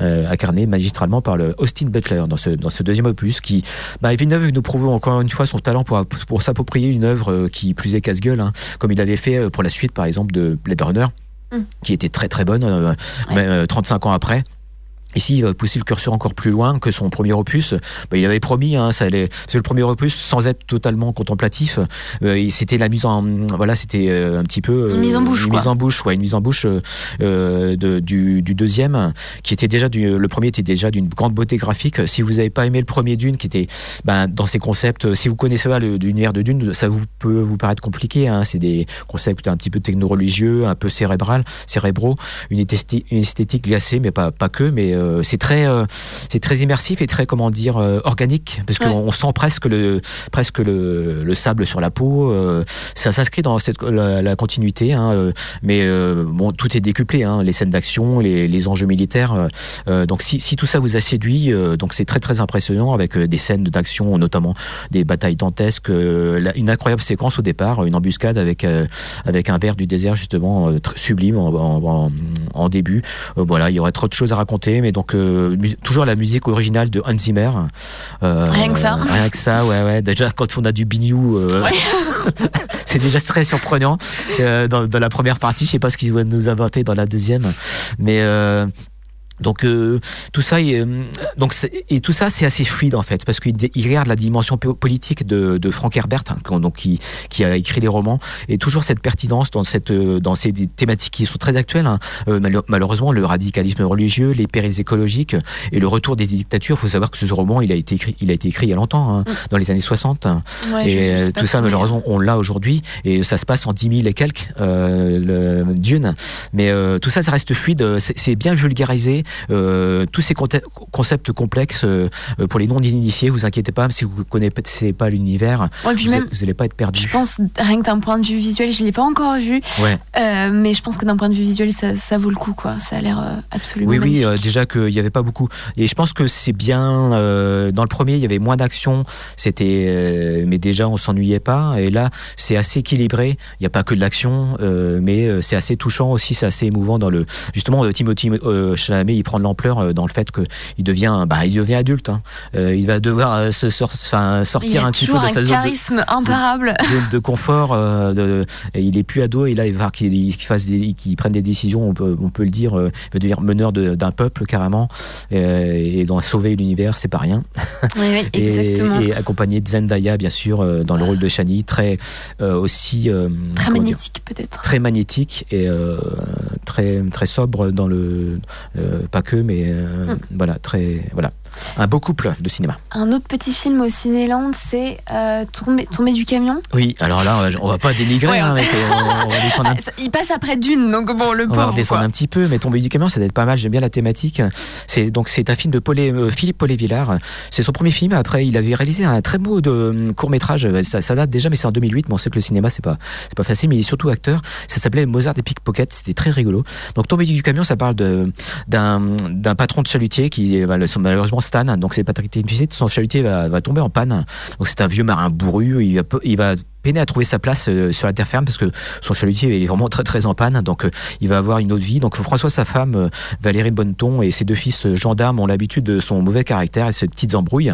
euh, incarné magistralement par le Austin Butler dans ce, dans ce deuxième opus, qui, bah, Villeneuve nous prouve encore une fois son talent pour, pour s'approprier une œuvre euh, qui plus est casse-gueule, hein, comme il avait fait euh, pour la suite, par exemple, de Blade Runner, Mm. qui était très très bonne, euh, Ouais. mais, euh, 35 ans après. Ici, il va pousser le curseur encore plus loin que son premier opus. Bah, il avait promis, hein, ça allait, c'est le premier opus sans être totalement contemplatif. Euh, c'était la mise en, voilà, c'était euh, un petit peu euh, Une mise en bouche, une quoi. mise en bouche, ouais, une mise en bouche euh, euh, de- du, du deuxième, qui était déjà du, le premier était déjà d'une grande beauté graphique. Si vous n'avez pas aimé le premier Dune, qui était ben, dans ses concepts, euh, si vous connaissez pas l'univers de Dune, ça vous peut vous paraître compliqué. Hein, c'est des concepts un petit peu techno-religieux, un peu cérébral, cérébraux, une esthétique, une esthétique glacée, mais pas pas que, mais c'est très, c'est très immersif et très, comment dire, organique, parce qu'on sent presque le, presque le, le, sable sur la peau. ça s'inscrit dans cette, la, continuité, hein, mais bon, tout est décuplé, hein, les scènes d'action, les, les, enjeux militaires. donc si, si, tout ça vous a séduit, donc c'est très très impressionnant avec des scènes d'action, notamment des batailles dantesques, une incroyable séquence au départ, une embuscade avec avec un verre du désert justement sublime en, en, début. Euh, voilà, il y aurait trop de choses à raconter, mais donc euh, toujours la musique originale de Hans Zimmer. Euh, rien que ça. Rien que ça, ouais, ouais. Déjà quand on a du bignou, c'est déjà très surprenant dans, dans, la première partie. Je sais pas ce qu'ils vont nous inventer dans la deuxième, mais donc euh, tout ça, euh, donc et tout ça, c'est assez fluide en fait, parce qu'il regarde la dimension politique de, de Frank Herbert, hein, donc qui, qui a écrit les romans, et toujours cette pertinence dans cette euh, dans ces thématiques qui sont très actuelles. Hein. malheureusement, le radicalisme religieux, les périls écologiques et le retour des dictatures. Il faut savoir que ce roman, il a été écrit, il a été écrit il y a longtemps, hein, mm. dans les années 60. et tout ça, malheureusement, on l'a aujourd'hui, et ça se passe en 10 000 et quelques le Dune. Mais tout ça, ça reste fluide. C'est bien vulgarisé. Euh, tous ces concepts complexes euh, pour les non-initiés, vous inquiétez pas, si vous ne connaissez pas l'univers, vous n'allez pas être perdu. Je pense, rien que d'un point de vue visuel, je ne l'ai pas encore vu, euh, mais je pense que d'un point de vue visuel, ça, vaut le coup. Quoi. Ça a l'air absolument Oui, magnifique. oui, déjà qu'il n'y avait pas beaucoup. Et je pense que c'est bien. dans le premier, il y avait moins d'action, c'était, mais déjà, on s'ennuyait pas. Et là, c'est assez équilibré. Il n'y a pas que de l'action, mais c'est assez touchant aussi, c'est assez émouvant dans le. Justement, Timothy Chalamet, il prend de l'ampleur euh, dans le fait qu'il devient, bah, il devient adulte. Hein. Euh, il va devoir euh, se sortir un petit peu de sa zone charisme de, imparable. de confort. et il est plus ado et là il va qu'il fasse qu'il prenne des décisions. On peut, on peut le dire. il va devenir meneur d'un peuple carrément et, dans sauver l'univers, c'est pas rien. Oui, exactement. et, accompagné de Zendaya bien sûr dans le rôle de Shani, très aussi très magnétique peut-être. Très magnétique et très très sobre dans le pas que, mais euh, hmm. voilà, très voilà un beau couple de cinéma. Un autre petit film au Cinéland, c'est euh, tomber, du camion. Oui, alors là, on va pas dénigrer. Hein, Il passe après d'une, donc bon, le pauvre. On va descendre un petit peu, mais tomber du camion, ça doit être pas mal. J'aime bien la thématique. C'est donc c'est un film de euh, Philippe Paulet-Villard. C'est son premier film. Après, il avait réalisé un très beau de, court métrage. Ça, date déjà, mais c'est en 2008. Bon, on sait que le cinéma, c'est pas c'est pas facile, mais il est surtout acteur. Ça s'appelait Mozart des Pickpockets. C'était très rigolo. Donc tomber du camion, ça parle d'un patron de chalutier qui malheureusement Stan, donc c'est Patrick Timsit, son chalutier va, tomber en panne. Donc c'est un vieux marin bourru, il va, il va peiner à trouver sa place euh, sur la terre ferme parce que son chalutier est vraiment très très en panne. Donc euh, il va avoir une autre vie. Donc François sa femme euh, Valérie Bonneton et ses deux fils gendarmes ont l'habitude de son mauvais caractère et ses petites embrouilles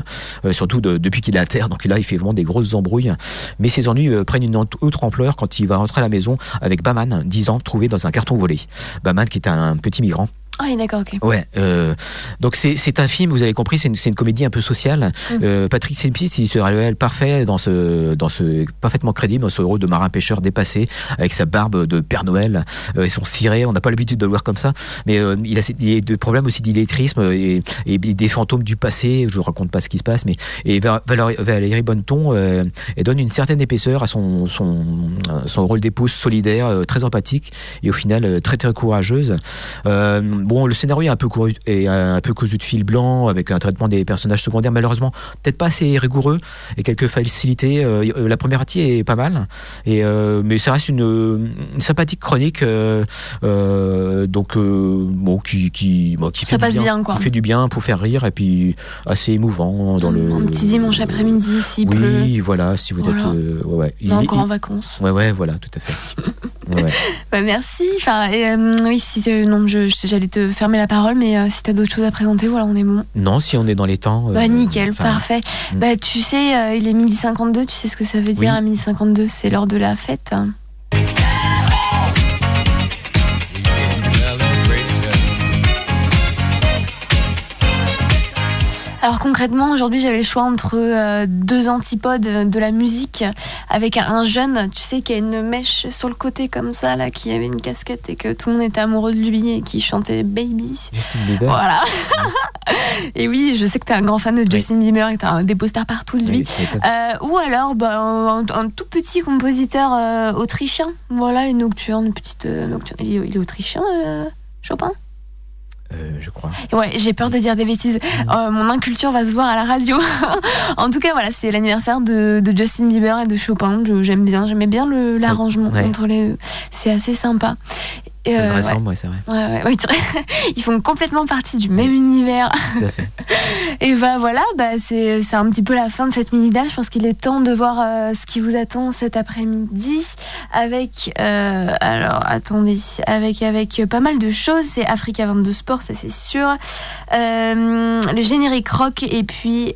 surtout depuis qu'il est à terre. Donc là il fait vraiment des grosses embrouilles. Mais ses ennuis prennent une autre ampleur quand il va rentrer à la maison avec Baman 10 ans trouvé dans un carton volé. Baman qui est un petit migrant ah oui, d'accord, ok. Ouais. Euh, donc c'est un film, vous avez compris, c'est une, une, comédie un peu sociale. Mm. Euh, Patrick Selpis, il se révèle parfait dans ce, dans ce parfaitement crédible dans ce rôle de marin pêcheur dépassé avec sa barbe de Père Noël euh, et son ciré. On n'a pas l'habitude de le voir comme ça, mais euh, il a, il a des problèmes aussi d'illettrisme et, et, des fantômes du passé. Je vous raconte pas ce qui se passe, mais et Valérie, Valérie Bonneton euh, elle donne une certaine épaisseur à son son, son rôle d'épouse solidaire, euh, très empathique et au final très très courageuse. Euh, bon, le scénario est un peu couru, et un peu cousu de fil blanc avec un traitement des personnages secondaires malheureusement peut-être pas assez rigoureux et quelques facilités. Euh, euh, la première partie est pas mal, et euh, mais ça reste une, sympathique chronique, donc bon qui qui, qui fait du bien, quoi. fait du bien pour faire rire et puis assez émouvant dans le. Un petit dimanche après-midi si oui, voilà, si vous êtes ouais, Il est encore en vacances. Ouais, ouais, voilà, tout à fait. Bah, merci. Enfin, oui, si non, j'allais te fermer la parole, mais euh, si tu as d'autres choses à présenter, voilà, on est bon. Non, si on est dans les temps. Euh, bah, nickel, parfait. Hmm. Bah, tu sais, euh, il est midi 52, tu sais ce que ça veut dire à midi 52, c'est l'heure de la fête. Alors concrètement, aujourd'hui, j'avais le choix entre euh, deux antipodes de la musique, avec un jeune, tu sais, qui a une mèche sur le côté comme ça, là, qui avait une casquette et que tout le monde était amoureux de lui et qui chantait Baby. Justin Bieber. Voilà. et oui, je sais que tu es un grand fan de Justin Bieber et que tu as des posters partout de lui. Euh, ou alors bah, un, tout petit compositeur euh, autrichien. Voilà, une nocturne, une petite nocturne. Il est autrichien, Chopin? Je crois. Ouais, j'ai peur de dire des bêtises. Mm. mon inculture va se voir à la radio. en tout cas, voilà, c'est l'anniversaire de, Justin Bieber et de Chopin. J'aime bien, j'aimais bien l'arrangement entre les deux. C'est assez sympa. ça se ressemble, ouais, c'est vrai. Ouais, ouais, Ils font complètement partie du même univers. Tout à fait. Et bah voilà, bah c'est un petit peu la fin de cette mini-dalle. Je pense qu'il est temps de voir euh, ce qui vous attend cet après-midi avec, euh, alors attendez, avec, avec pas mal de choses. C'est Africa 22 Sport, ça c'est sûr. Euh, le générique rock et puis,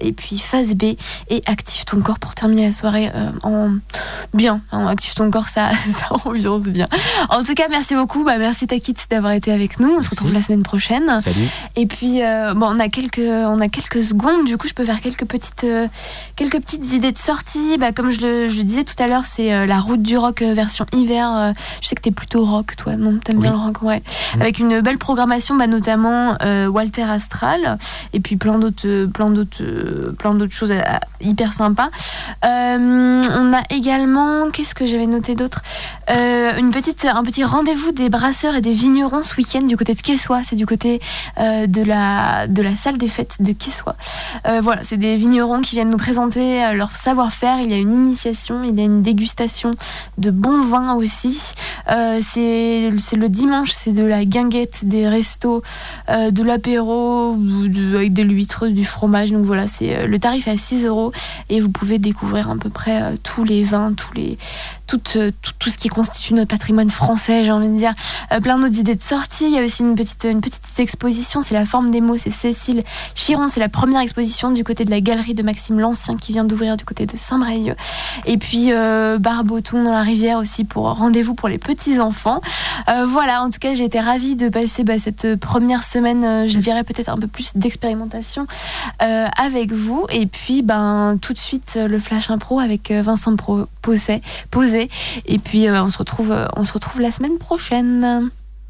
et puis phase B et Active ton corps pour terminer la soirée en bien. En Active ton corps, ça, ça ambiance bien. En tout cas, merci beaucoup. Bah, merci Takit d'avoir été avec nous. On se retrouve la semaine prochaine. Salut. Et puis, bon, on a quelques on a quelques secondes. Du coup, je peux faire quelques petites, euh, quelques petites idées de sortie. Bah, comme je le, disais tout à l'heure, c'est euh, la route du rock euh, version hiver. je sais que tu es plutôt rock, toi, non? T'aimes bien le rock, ouais. Avec une belle programmation, bah, notamment Walter Astral, et puis plein d'autres, plein d'autres, plein d'autres choses hyper sympas. on a également, qu'est-ce que j'avais noté d'autre? Une petite, un petit rendez-vous des brasseurs et des vignerons ce week-end du côté de Quessois. C'est du côté de la, de la salle des fêtes de Quessois. Euh, voilà, c'est des vignerons qui viennent nous présenter euh, leur savoir-faire. Il y a une initiation, il y a une dégustation de bons vins aussi. Euh, c'est le dimanche, c'est de la guinguette, restos, de l'apéro, avec de l'huître, du fromage. Donc voilà, c'est le tarif à 6 euros et vous pouvez découvrir à peu près tous les vins, tous les euh, tout, tout, ce qui constitue notre patrimoine français, j'ai envie de dire. Euh, plein d'autres idées de sortie. Il y a aussi une petite, une petite exposition, c'est la forme des mots, c'est Cécile Chiron. C'est la première exposition du côté de la galerie de Maxime l'Ancien qui vient d'ouvrir du côté de Saint-Brieuc. Et puis euh, Barboton dans la rivière aussi pour rendez-vous pour les petits-enfants. voilà, en tout cas, j'ai été ravie de passer bah, cette première semaine, je dirais peut-être un peu plus d'expérimentation avec vous. Et puis, ben, tout de suite, le Flash Impro avec Vincent Posé. Et puis euh, on se retrouve, euh, on se retrouve la semaine prochaine.